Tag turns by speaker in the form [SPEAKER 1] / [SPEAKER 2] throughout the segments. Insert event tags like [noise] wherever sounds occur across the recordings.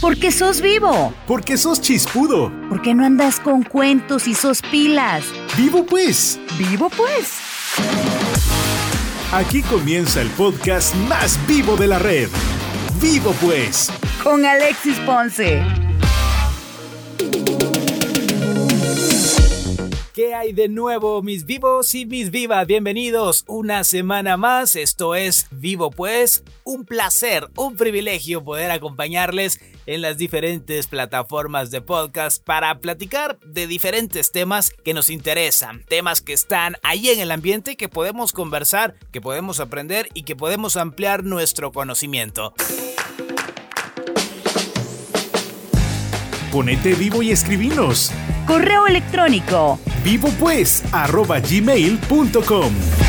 [SPEAKER 1] Porque sos vivo.
[SPEAKER 2] Porque sos chispudo.
[SPEAKER 1] Porque no andas con cuentos y sos pilas.
[SPEAKER 2] Vivo pues.
[SPEAKER 1] Vivo pues.
[SPEAKER 2] Aquí comienza el podcast más vivo de la red. Vivo pues.
[SPEAKER 1] Con Alexis Ponce.
[SPEAKER 3] ¿Qué hay de nuevo, mis vivos y mis vivas? Bienvenidos una semana más. Esto es Vivo Pues. Un placer, un privilegio poder acompañarles en las diferentes plataformas de podcast para platicar de diferentes temas que nos interesan, temas que están ahí en el ambiente que podemos conversar, que podemos aprender y que podemos ampliar nuestro conocimiento.
[SPEAKER 2] Ponete vivo y escribinos.
[SPEAKER 1] Correo electrónico.
[SPEAKER 2] Vivo pues arroba gmail.com.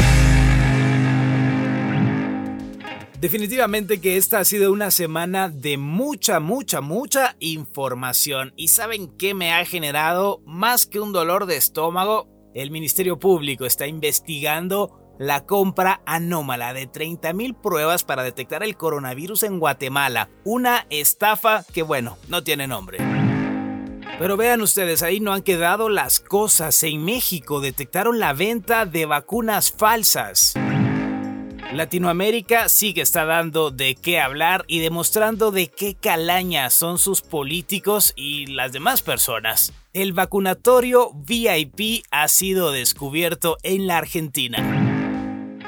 [SPEAKER 3] Definitivamente que esta ha sido una semana de mucha, mucha, mucha información. ¿Y saben qué me ha generado más que un dolor de estómago? El Ministerio Público está investigando la compra anómala de 30.000 pruebas para detectar el coronavirus en Guatemala. Una estafa que, bueno, no tiene nombre. Pero vean ustedes, ahí no han quedado las cosas. En México detectaron la venta de vacunas falsas. Latinoamérica sí que está dando de qué hablar y demostrando de qué calaña son sus políticos y las demás personas. El vacunatorio VIP ha sido descubierto en la Argentina.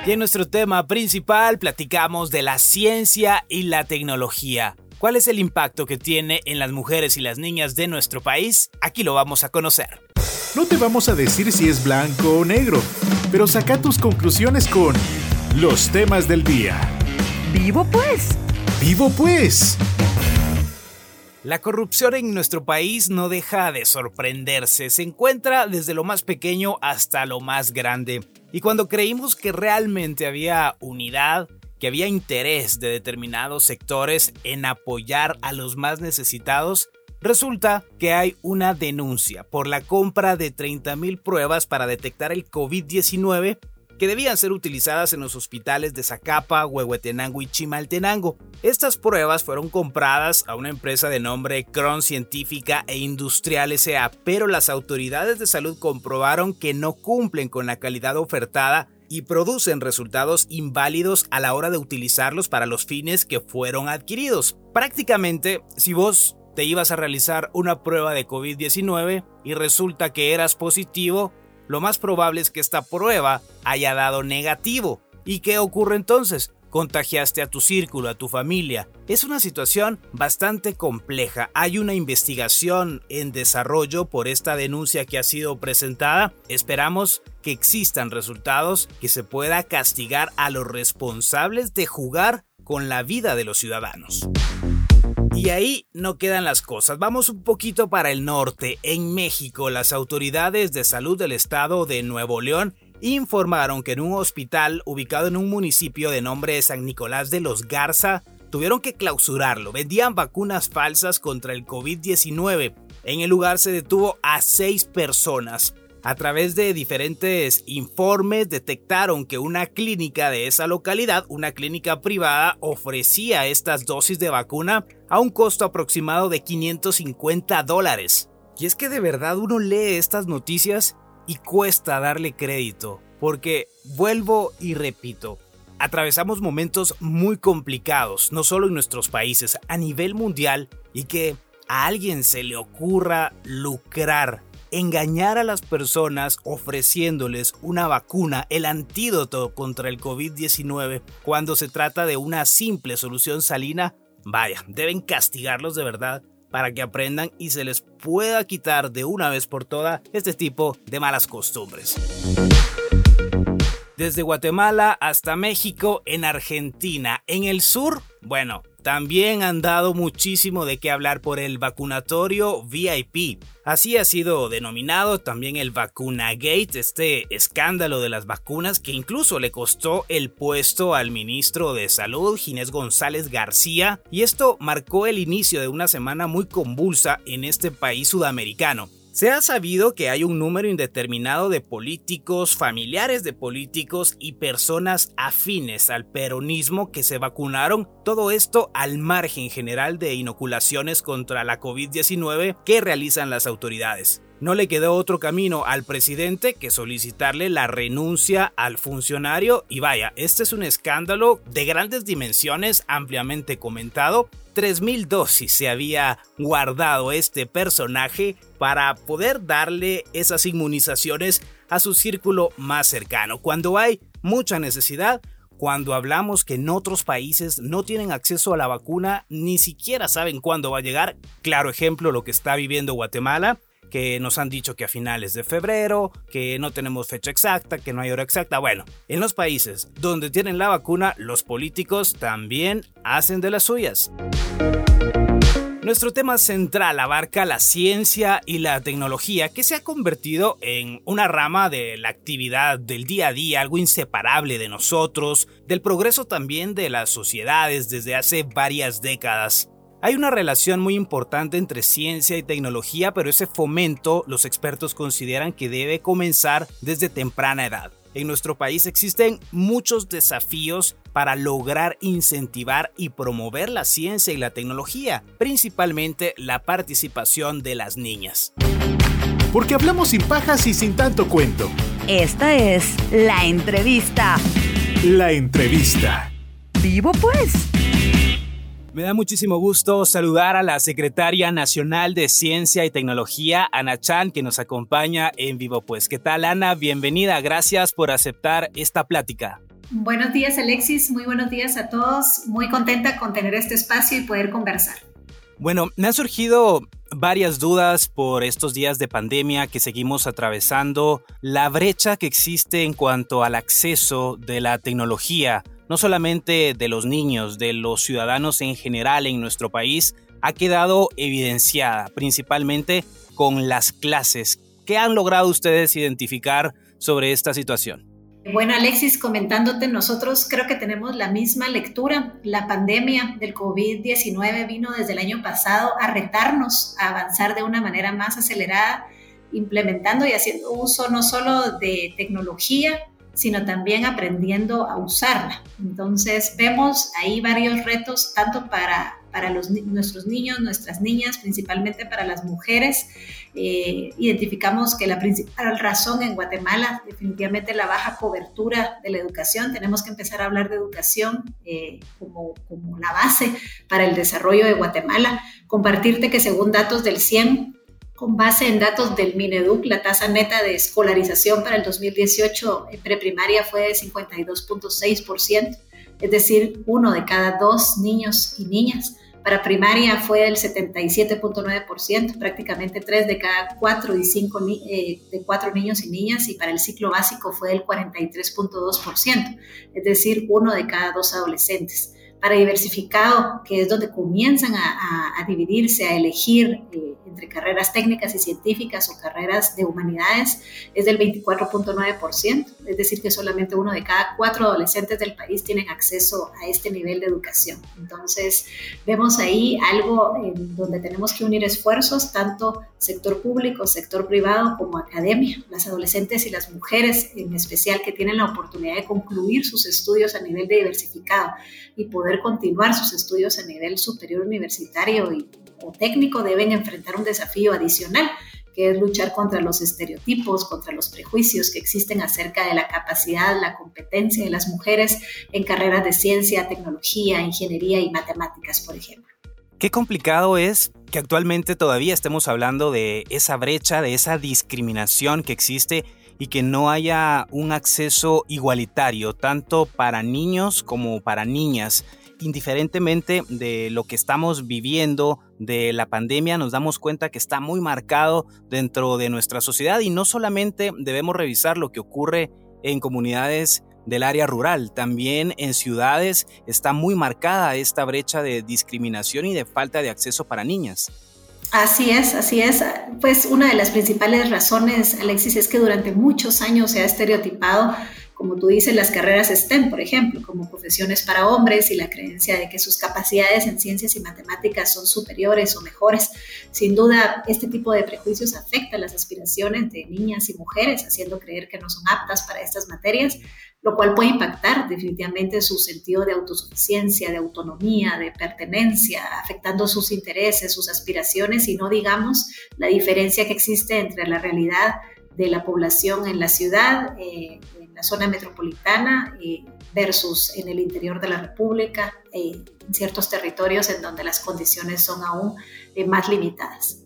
[SPEAKER 3] Y en nuestro tema principal platicamos de la ciencia y la tecnología. ¿Cuál es el impacto que tiene en las mujeres y las niñas de nuestro país? Aquí lo vamos a conocer.
[SPEAKER 2] No te vamos a decir si es blanco o negro, pero saca tus conclusiones con los temas del día.
[SPEAKER 1] Vivo pues.
[SPEAKER 2] Vivo pues.
[SPEAKER 3] La corrupción en nuestro país no deja de sorprenderse, se encuentra desde lo más pequeño hasta lo más grande. Y cuando creímos que realmente había unidad, que había interés de determinados sectores en apoyar a los más necesitados, resulta que hay una denuncia por la compra de 30.000 pruebas para detectar el COVID-19 que debían ser utilizadas en los hospitales de Zacapa, Huehuetenango y Chimaltenango. Estas pruebas fueron compradas a una empresa de nombre Cron Científica e Industrial S.A., pero las autoridades de salud comprobaron que no cumplen con la calidad ofertada y producen resultados inválidos a la hora de utilizarlos para los fines que fueron adquiridos. Prácticamente, si vos te ibas a realizar una prueba de COVID-19 y resulta que eras positivo, lo más probable es que esta prueba haya dado negativo. ¿Y qué ocurre entonces? contagiaste a tu círculo, a tu familia. Es una situación bastante compleja. Hay una investigación en desarrollo por esta denuncia que ha sido presentada. Esperamos que existan resultados, que se pueda castigar a los responsables de jugar con la vida de los ciudadanos. Y ahí no quedan las cosas. Vamos un poquito para el norte. En México, las autoridades de salud del estado de Nuevo León informaron que en un hospital ubicado en un municipio de nombre San Nicolás de los Garza tuvieron que clausurarlo. Vendían vacunas falsas contra el COVID-19. En el lugar se detuvo a seis personas. A través de diferentes informes detectaron que una clínica de esa localidad, una clínica privada, ofrecía estas dosis de vacuna a un costo aproximado de 550 dólares. Y es que de verdad uno lee estas noticias y cuesta darle crédito, porque vuelvo y repito, atravesamos momentos muy complicados, no solo en nuestros países, a nivel mundial, y que a alguien se le ocurra lucrar, engañar a las personas ofreciéndoles una vacuna, el antídoto contra el COVID-19, cuando se trata de una simple solución salina, vaya, deben castigarlos de verdad para que aprendan y se les pueda quitar de una vez por todas este tipo de malas costumbres. Desde Guatemala hasta México, en Argentina, en el sur, bueno, también han dado muchísimo de qué hablar por el vacunatorio VIP. Así ha sido denominado también el Vacunagate, este escándalo de las vacunas que incluso le costó el puesto al ministro de Salud, Ginés González García, y esto marcó el inicio de una semana muy convulsa en este país sudamericano. Se ha sabido que hay un número indeterminado de políticos, familiares de políticos y personas afines al peronismo que se vacunaron, todo esto al margen general de inoculaciones contra la COVID-19 que realizan las autoridades. No le quedó otro camino al presidente que solicitarle la renuncia al funcionario y vaya, este es un escándalo de grandes dimensiones ampliamente comentado. 3.000 dosis se había guardado este personaje para poder darle esas inmunizaciones a su círculo más cercano. Cuando hay mucha necesidad, cuando hablamos que en otros países no tienen acceso a la vacuna, ni siquiera saben cuándo va a llegar. Claro ejemplo lo que está viviendo Guatemala que nos han dicho que a finales de febrero, que no tenemos fecha exacta, que no hay hora exacta. Bueno, en los países donde tienen la vacuna, los políticos también hacen de las suyas. Nuestro tema central abarca la ciencia y la tecnología que se ha convertido en una rama de la actividad del día a día, algo inseparable de nosotros, del progreso también de las sociedades desde hace varias décadas. Hay una relación muy importante entre ciencia y tecnología, pero ese fomento los expertos consideran que debe comenzar desde temprana edad. En nuestro país existen muchos desafíos para lograr incentivar y promover la ciencia y la tecnología, principalmente la participación de las niñas.
[SPEAKER 2] Porque hablamos sin pajas y sin tanto cuento.
[SPEAKER 1] Esta es la entrevista.
[SPEAKER 2] La entrevista.
[SPEAKER 1] Vivo pues.
[SPEAKER 3] Me da muchísimo gusto saludar a la secretaria nacional de Ciencia y Tecnología, Ana Chan, que nos acompaña en vivo. Pues, ¿qué tal, Ana? Bienvenida. Gracias por aceptar esta plática.
[SPEAKER 4] Buenos días, Alexis. Muy buenos días a todos. Muy contenta con tener este espacio y poder conversar.
[SPEAKER 3] Bueno, me han surgido varias dudas por estos días de pandemia que seguimos atravesando, la brecha que existe en cuanto al acceso de la tecnología no solamente de los niños, de los ciudadanos en general en nuestro país, ha quedado evidenciada, principalmente con las clases. ¿Qué han logrado ustedes identificar sobre esta situación?
[SPEAKER 4] Bueno, Alexis, comentándote, nosotros creo que tenemos la misma lectura. La pandemia del COVID-19 vino desde el año pasado a retarnos a avanzar de una manera más acelerada, implementando y haciendo uso no solo de tecnología, sino también aprendiendo a usarla. Entonces vemos ahí varios retos, tanto para, para los, nuestros niños, nuestras niñas, principalmente para las mujeres. Eh, identificamos que la principal razón en Guatemala, definitivamente la baja cobertura de la educación. Tenemos que empezar a hablar de educación eh, como, como la base para el desarrollo de Guatemala. Compartirte que según datos del 100, con base en datos del Mineduc, la tasa neta de escolarización para el 2018 en preprimaria fue de 52.6%, es decir, uno de cada dos niños y niñas. Para primaria fue del 77.9%, prácticamente tres de cada cuatro y cinco eh, de cuatro niños y niñas, y para el ciclo básico fue del 43.2%, es decir, uno de cada dos adolescentes para diversificado, que es donde comienzan a, dividirse, a elegir eh, entre carreras técnicas y científicas o carreras de humanidades, es del 24.9%, es decir, que solamente uno de cada cuatro adolescentes del país tienen acceso a este nivel de educación. Entonces, vemos ahí algo en donde tenemos que unir esfuerzos, tanto sector público, sector privado como academia, las adolescentes y las mujeres en especial que tienen la oportunidad de concluir sus estudios a nivel de diversificado y poder continuar sus estudios a nivel superior universitario y, o técnico deben enfrentar un desafío adicional que es luchar contra los estereotipos, contra los prejuicios que existen acerca de la capacidad, la competencia de las mujeres en carreras de ciencia, tecnología, ingeniería y matemáticas, por ejemplo.
[SPEAKER 3] Qué complicado es que actualmente todavía estemos hablando de esa brecha, de esa discriminación que existe y que no haya un acceso igualitario, tanto para niños como para niñas. Indiferentemente de lo que estamos viviendo, de la pandemia, nos damos cuenta que está muy marcado dentro de nuestra sociedad y no solamente debemos revisar lo que ocurre en comunidades del área rural. También en ciudades está muy marcada esta brecha de discriminación y de falta de acceso para niñas.
[SPEAKER 4] Así es, así es. Pues una de las principales razones, Alexis, es que durante muchos años se ha estereotipado como tú dices, las carreras STEM, por ejemplo, como profesiones para hombres y la creencia de que sus capacidades en ciencias y matemáticas son superiores o mejores. Sin duda, este tipo de prejuicios afecta las aspiraciones de niñas y mujeres, haciendo creer que no son aptas para estas materias, lo cual puede impactar definitivamente su sentido de autosuficiencia, de autonomía, de pertenencia, afectando sus intereses, sus aspiraciones y no digamos la diferencia que existe entre la realidad de la población en la ciudad, eh, la zona metropolitana, eh, versus en el interior de la República, eh, en ciertos territorios en donde las condiciones son aún más limitadas.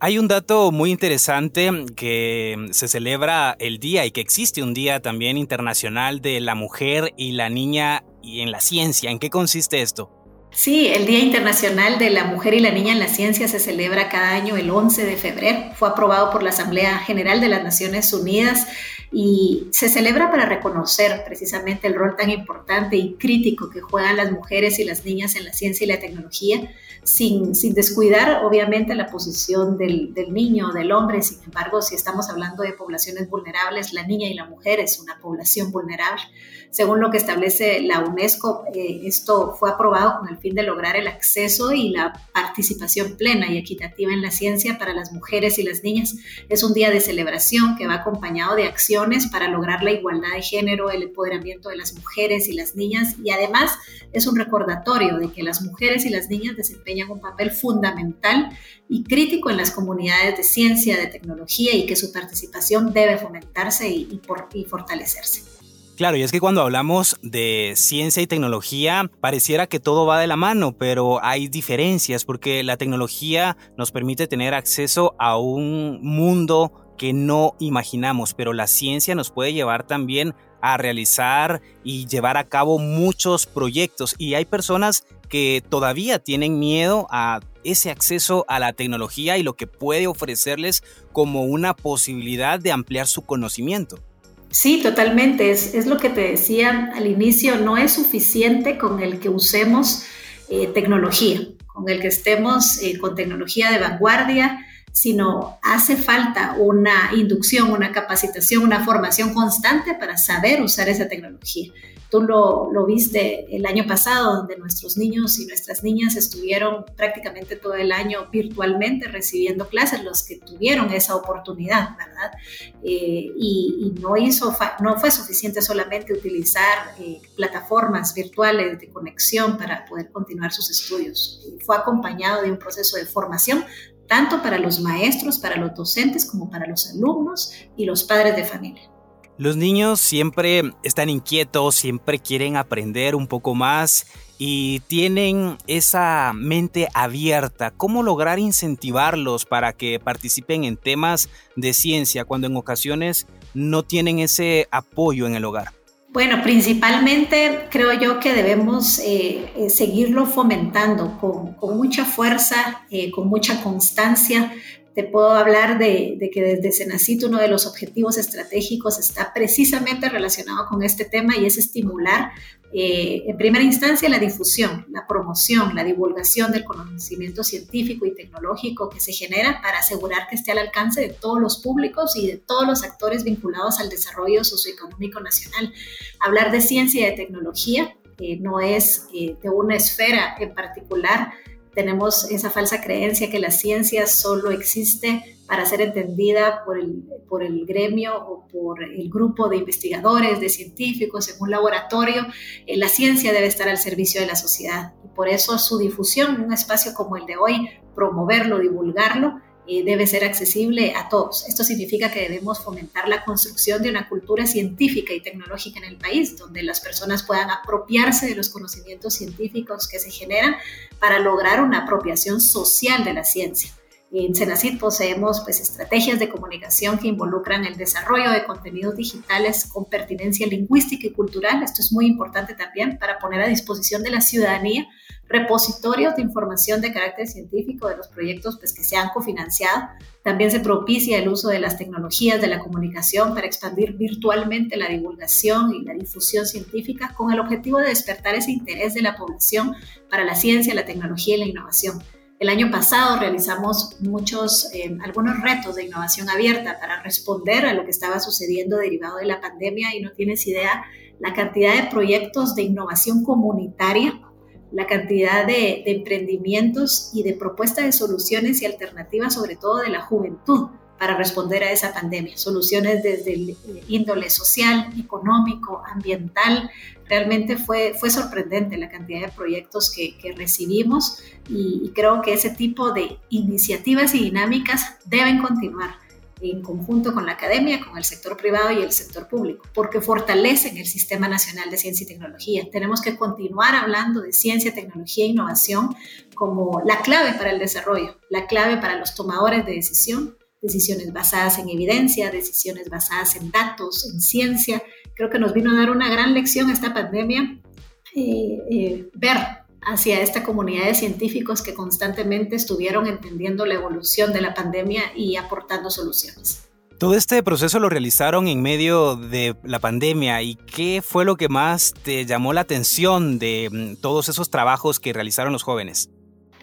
[SPEAKER 3] Hay un dato muy interesante que se celebra el día y que existe un día también internacional de la mujer y la niña y en la ciencia. ¿En qué consiste esto?
[SPEAKER 4] Sí, el Día Internacional de la Mujer y la Niña en la Ciencia se celebra cada año el 11 de febrero. Fue aprobado por la Asamblea General de las Naciones Unidas y se celebra para reconocer precisamente el rol tan importante y crítico que juegan las mujeres y las niñas en la ciencia y la tecnología sin, descuidar obviamente la posición del, niño o del hombre. Sin embargo, si estamos hablando de poblaciones vulnerables, la niña y la mujer es una población vulnerable. Según lo que establece la UNESCO, eh, esto fue aprobado con el fin de lograr el acceso y la participación plena y equitativa en la ciencia para las mujeres y las niñas. Es un día de celebración que va acompañado de para lograr la igualdad de género, el empoderamiento de las mujeres y las niñas y además es un recordatorio de que las mujeres y las niñas desempeñan un papel fundamental y crítico en las comunidades de ciencia, de tecnología y que su participación debe fomentarse y, y fortalecerse.
[SPEAKER 3] Claro, y es que cuando hablamos de ciencia y tecnología, pareciera que todo va de la mano, pero hay diferencias porque la tecnología nos permite tener acceso a un mundo que no imaginamos, pero la ciencia nos puede llevar también a realizar y llevar a cabo muchos proyectos y hay personas que todavía tienen miedo a ese acceso a la tecnología y lo que puede ofrecerles como una posibilidad de ampliar su conocimiento.
[SPEAKER 4] Sí, totalmente. Es, lo que te decía al inicio, no es suficiente con el que usemos eh, tecnología, con el que estemos eh, con tecnología de vanguardia, sino hace falta una inducción, una capacitación, una formación constante para saber usar esa tecnología. Tú lo, lo, viste el año pasado, donde nuestros niños y nuestras niñas estuvieron prácticamente todo el año virtualmente recibiendo clases, los que tuvieron esa oportunidad, ¿verdad? Eh, y, no, hizo, no fue suficiente solamente utilizar eh, plataformas virtuales de conexión para poder continuar sus estudios. Fue acompañado de un proceso de formación tanto para los maestros, para los docentes, como para los alumnos y los padres de familia.
[SPEAKER 3] Los niños siempre están inquietos, siempre quieren aprender un poco más y tienen esa mente abierta. ¿Cómo lograr incentivarlos para que participen en temas de ciencia cuando en ocasiones no tienen ese apoyo en el hogar?
[SPEAKER 4] Bueno, principalmente creo yo que debemos eh, eh, seguirlo fomentando con, mucha fuerza, eh, con mucha constancia, te puedo hablar de, que desde Senacit uno de los objetivos estratégicos está precisamente relacionado con este tema y es estimular eh, en primera instancia la difusión, la promoción, la divulgación del conocimiento científico y tecnológico que se genera para asegurar que esté al alcance de todos los públicos y de todos los actores vinculados al desarrollo socioeconómico nacional. Hablar de ciencia y de tecnología eh, no es eh, de una esfera en particular, tenemos esa falsa creencia que la ciencia solo existe para ser entendida por el, por el gremio o por el grupo de investigadores, de científicos en un laboratorio. Eh, la ciencia debe estar al servicio de la sociedad y por eso su difusión en un espacio como el de hoy, promoverlo, divulgarlo, eh, debe ser accesible a todos. Esto significa que debemos fomentar la construcción de una cultura científica y tecnológica en el país, donde las personas puedan apropiarse de los conocimientos científicos que se generan para lograr una apropiación social de la ciencia. En Senacid poseemos pues, estrategias de comunicación que involucran el desarrollo de contenidos digitales con pertinencia lingüística y cultural. Esto es muy importante también para poner a disposición de la ciudadanía repositorios de información de carácter científico de los proyectos pues, que se han cofinanciado. También se propicia el uso de las tecnologías de la comunicación para expandir virtualmente la divulgación y la difusión científica con el objetivo de despertar ese interés de la población para la ciencia, la tecnología y la innovación. El año pasado realizamos muchos, eh, algunos retos de innovación abierta para responder a lo que estaba sucediendo derivado de la pandemia y no tienes idea la cantidad de proyectos de innovación comunitaria, la cantidad de, de emprendimientos y de propuestas de soluciones y alternativas, sobre todo de la juventud para responder a esa pandemia. Soluciones desde el índole social, económico, ambiental. Realmente fue, fue sorprendente la cantidad de proyectos que, que recibimos y, y creo que ese tipo de iniciativas y dinámicas deben continuar en conjunto con la academia, con el sector privado y el sector público, porque fortalecen el Sistema Nacional de Ciencia y Tecnología. Tenemos que continuar hablando de ciencia, tecnología e innovación como la clave para el desarrollo, la clave para los tomadores de decisión decisiones basadas en evidencia, decisiones basadas en datos, en ciencia. Creo que nos vino a dar una gran lección esta pandemia, eh, eh, ver hacia esta comunidad de científicos que constantemente estuvieron entendiendo la evolución de la pandemia y aportando soluciones.
[SPEAKER 3] Todo este proceso lo realizaron en medio de la pandemia y ¿qué fue lo que más te llamó la atención de mm, todos esos trabajos que realizaron los jóvenes?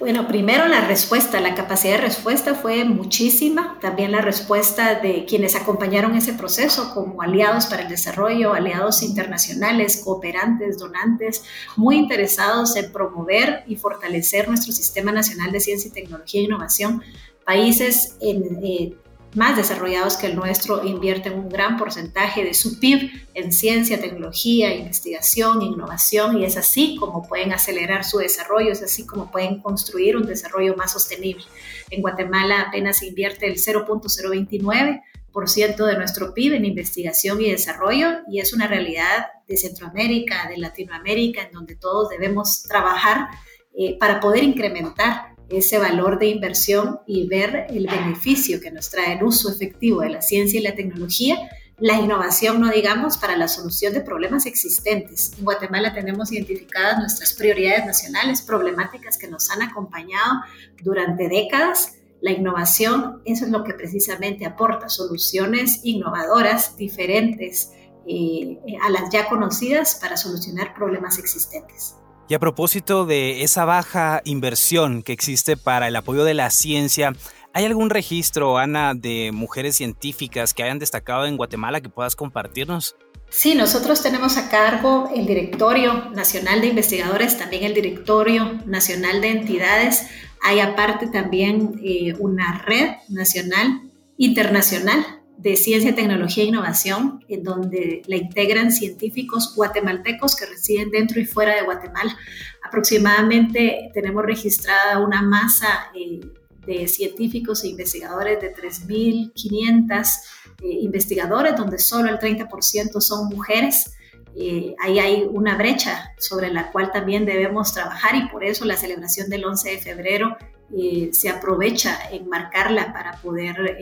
[SPEAKER 4] Bueno, primero la respuesta, la capacidad de respuesta fue muchísima. También la respuesta de quienes acompañaron ese proceso como aliados para el desarrollo, aliados internacionales, cooperantes, donantes, muy interesados en promover y fortalecer nuestro Sistema Nacional de Ciencia y Tecnología e Innovación. Países en, eh, más desarrollados que el nuestro invierten un gran porcentaje de su PIB en ciencia, tecnología, investigación, innovación y es así como pueden acelerar su desarrollo, es así como pueden construir un desarrollo más sostenible. En Guatemala apenas invierte el 0.029% de nuestro PIB en investigación y desarrollo y es una realidad de Centroamérica, de Latinoamérica, en donde todos debemos trabajar eh, para poder incrementar ese valor de inversión y ver el beneficio que nos trae el uso efectivo de la ciencia y la tecnología, la innovación, no digamos, para la solución de problemas existentes. En Guatemala tenemos identificadas nuestras prioridades nacionales, problemáticas que nos han acompañado durante décadas. La innovación, eso es lo que precisamente aporta soluciones innovadoras, diferentes eh, a las ya conocidas para solucionar problemas existentes.
[SPEAKER 3] Y a propósito de esa baja inversión que existe para el apoyo de la ciencia, ¿hay algún registro, Ana, de mujeres científicas que hayan destacado en Guatemala que puedas compartirnos?
[SPEAKER 4] Sí, nosotros tenemos a cargo el Directorio Nacional de Investigadores, también el Directorio Nacional de Entidades. Hay aparte también eh, una red nacional, internacional, de ciencia, tecnología e innovación, en donde la integran científicos guatemaltecos que residen dentro y fuera de Guatemala. Aproximadamente tenemos registrada una masa eh, de científicos e investigadores de 3.500 eh, investigadores, donde solo el 30% son mujeres. Eh, ahí hay una brecha sobre la cual también debemos trabajar y por eso la celebración del 11 de febrero se aprovecha en marcarla para poder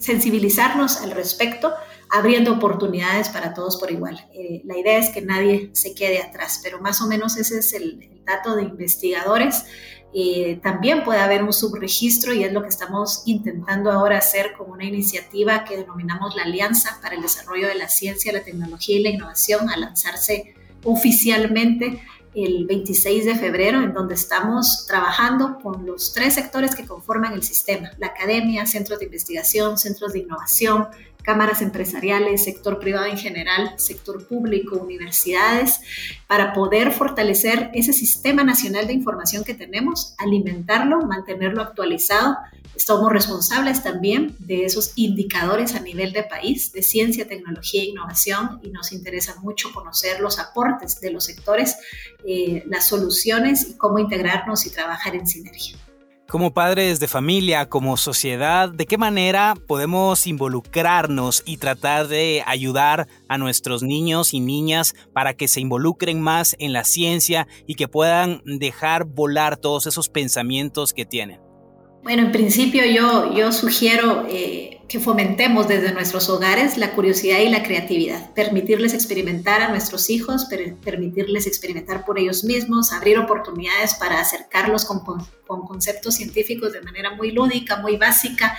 [SPEAKER 4] sensibilizarnos al respecto, abriendo oportunidades para todos por igual. Eh, la idea es que nadie se quede atrás, pero más o menos ese es el, dato de investigadores. Eh, también puede haber un subregistro y es lo que estamos intentando ahora hacer con una iniciativa que denominamos la Alianza para el Desarrollo de la Ciencia, la Tecnología y la Innovación a lanzarse oficialmente el 26 de febrero, en donde estamos trabajando con los tres sectores que conforman el sistema, la academia, centros de investigación, centros de innovación, cámaras empresariales, sector privado en general, sector público, universidades, para poder fortalecer ese sistema nacional de información que tenemos, alimentarlo, mantenerlo actualizado somos responsables también de esos indicadores a nivel de país de ciencia, tecnología e innovación y nos interesa mucho conocer los aportes de los sectores, eh, las soluciones y cómo integrarnos y trabajar en sinergia.
[SPEAKER 3] Como padres de familia, como sociedad, ¿de qué manera podemos involucrarnos y tratar de ayudar a nuestros niños y niñas para que se involucren más en la ciencia y que puedan dejar volar todos esos pensamientos que tienen?
[SPEAKER 4] Bueno, en principio yo, yo sugiero eh, que fomentemos desde nuestros hogares la curiosidad y la creatividad, permitirles experimentar a nuestros hijos, permitirles experimentar por ellos mismos, abrir oportunidades para acercarlos con, con conceptos científicos de manera muy lúdica, muy básica,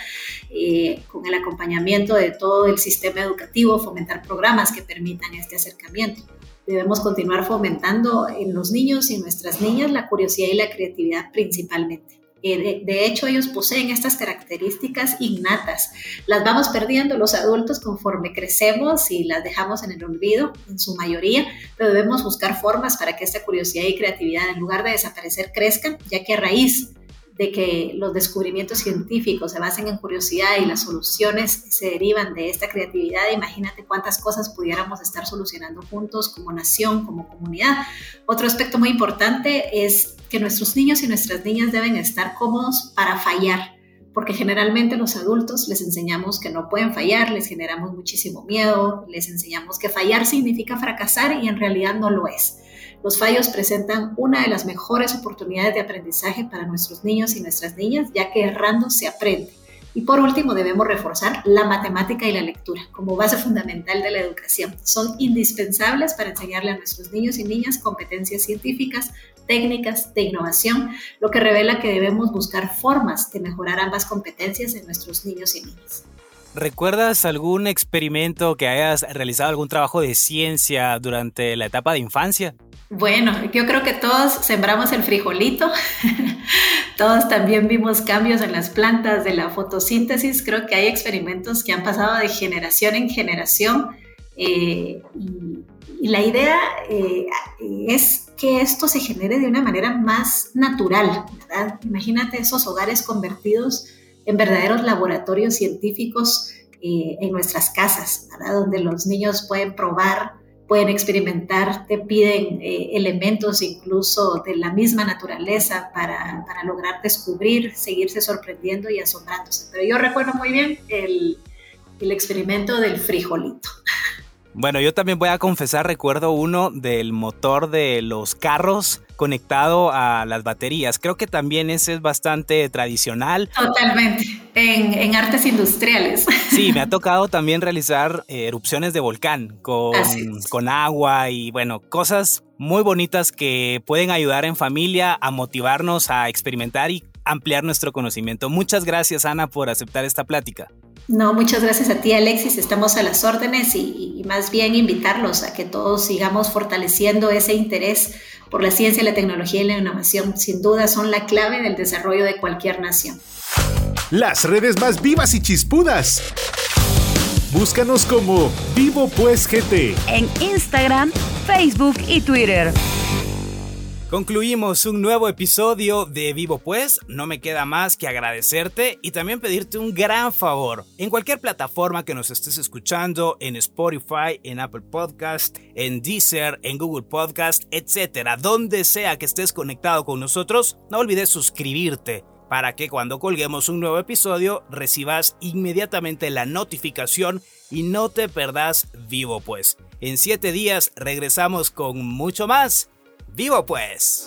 [SPEAKER 4] eh, con el acompañamiento de todo el sistema educativo, fomentar programas que permitan este acercamiento debemos continuar fomentando en los niños y nuestras niñas la curiosidad y la creatividad principalmente. Eh, de, hecho, ellos poseen estas características innatas. Las vamos perdiendo los adultos conforme crecemos y las dejamos en el olvido, en su mayoría, pero debemos buscar formas para que esta curiosidad y creatividad, en lugar de desaparecer, crezcan, ya que a raíz de que los descubrimientos científicos se basen en curiosidad y las soluciones se derivan de esta creatividad, imagínate cuántas cosas pudiéramos estar solucionando juntos como nación, como comunidad. Otro aspecto muy importante es que nuestros niños y nuestras niñas deben estar cómodos para fallar, porque generalmente los adultos les enseñamos que no pueden fallar, les generamos muchísimo miedo, les enseñamos que fallar significa fracasar y en realidad no lo es. Los fallos presentan una de las mejores oportunidades de aprendizaje para nuestros niños y nuestras niñas, ya que errando se aprende. Y por último, debemos reforzar la matemática y la lectura como base fundamental de la educación. Son indispensables para enseñarle a nuestros niños y niñas competencias científicas, técnicas de innovación, lo que revela que debemos buscar formas de mejorar ambas competencias en nuestros niños y niñas.
[SPEAKER 3] ¿Recuerdas algún experimento que hayas realizado, algún trabajo de ciencia durante la etapa de infancia?
[SPEAKER 4] Bueno, yo creo que todos sembramos el frijolito, [laughs] todos también vimos cambios en las plantas de la fotosíntesis, creo que hay experimentos que han pasado de generación en generación eh, y, la idea eh, es que esto se genere de una manera más natural, ¿verdad? Imagínate esos hogares convertidos en verdaderos laboratorios científicos eh, en nuestras casas, ¿verdad? Donde los niños pueden probar pueden experimentar, te piden eh, elementos incluso de la misma naturaleza para, para, lograr descubrir, seguirse sorprendiendo y asombrándose. Pero yo recuerdo muy bien el, el experimento del frijolito.
[SPEAKER 3] Bueno, yo también voy a confesar, recuerdo uno del motor de los carros conectado a las baterías. Creo que también ese es bastante tradicional.
[SPEAKER 4] Totalmente, en, artes industriales. [laughs]
[SPEAKER 3] Sí, me ha tocado también realizar erupciones de volcán con, con agua y bueno, cosas muy bonitas que pueden ayudar en familia a motivarnos a experimentar y ampliar nuestro conocimiento. Muchas gracias Ana por aceptar esta plática.
[SPEAKER 4] No, muchas gracias a ti Alexis, estamos a las órdenes y, más bien invitarlos a que todos sigamos fortaleciendo ese interés por la ciencia, la tecnología y la innovación. Sin duda son la clave del desarrollo de cualquier nación.
[SPEAKER 2] Las redes más vivas y chispudas. Búscanos como Vivo Pues GT
[SPEAKER 1] en Instagram, Facebook y Twitter.
[SPEAKER 3] Concluimos un nuevo episodio de Vivo Pues, no me queda más que agradecerte y también pedirte un gran favor. En cualquier plataforma que nos estés escuchando, en Spotify, en Apple Podcast, en Deezer, en Google Podcast, etcétera, donde sea que estés conectado con nosotros, no olvides suscribirte para que cuando colguemos un nuevo episodio recibas inmediatamente la notificación y no te perdas Vivo Pues. En 7 días regresamos con mucho más. ¡Vivo pues!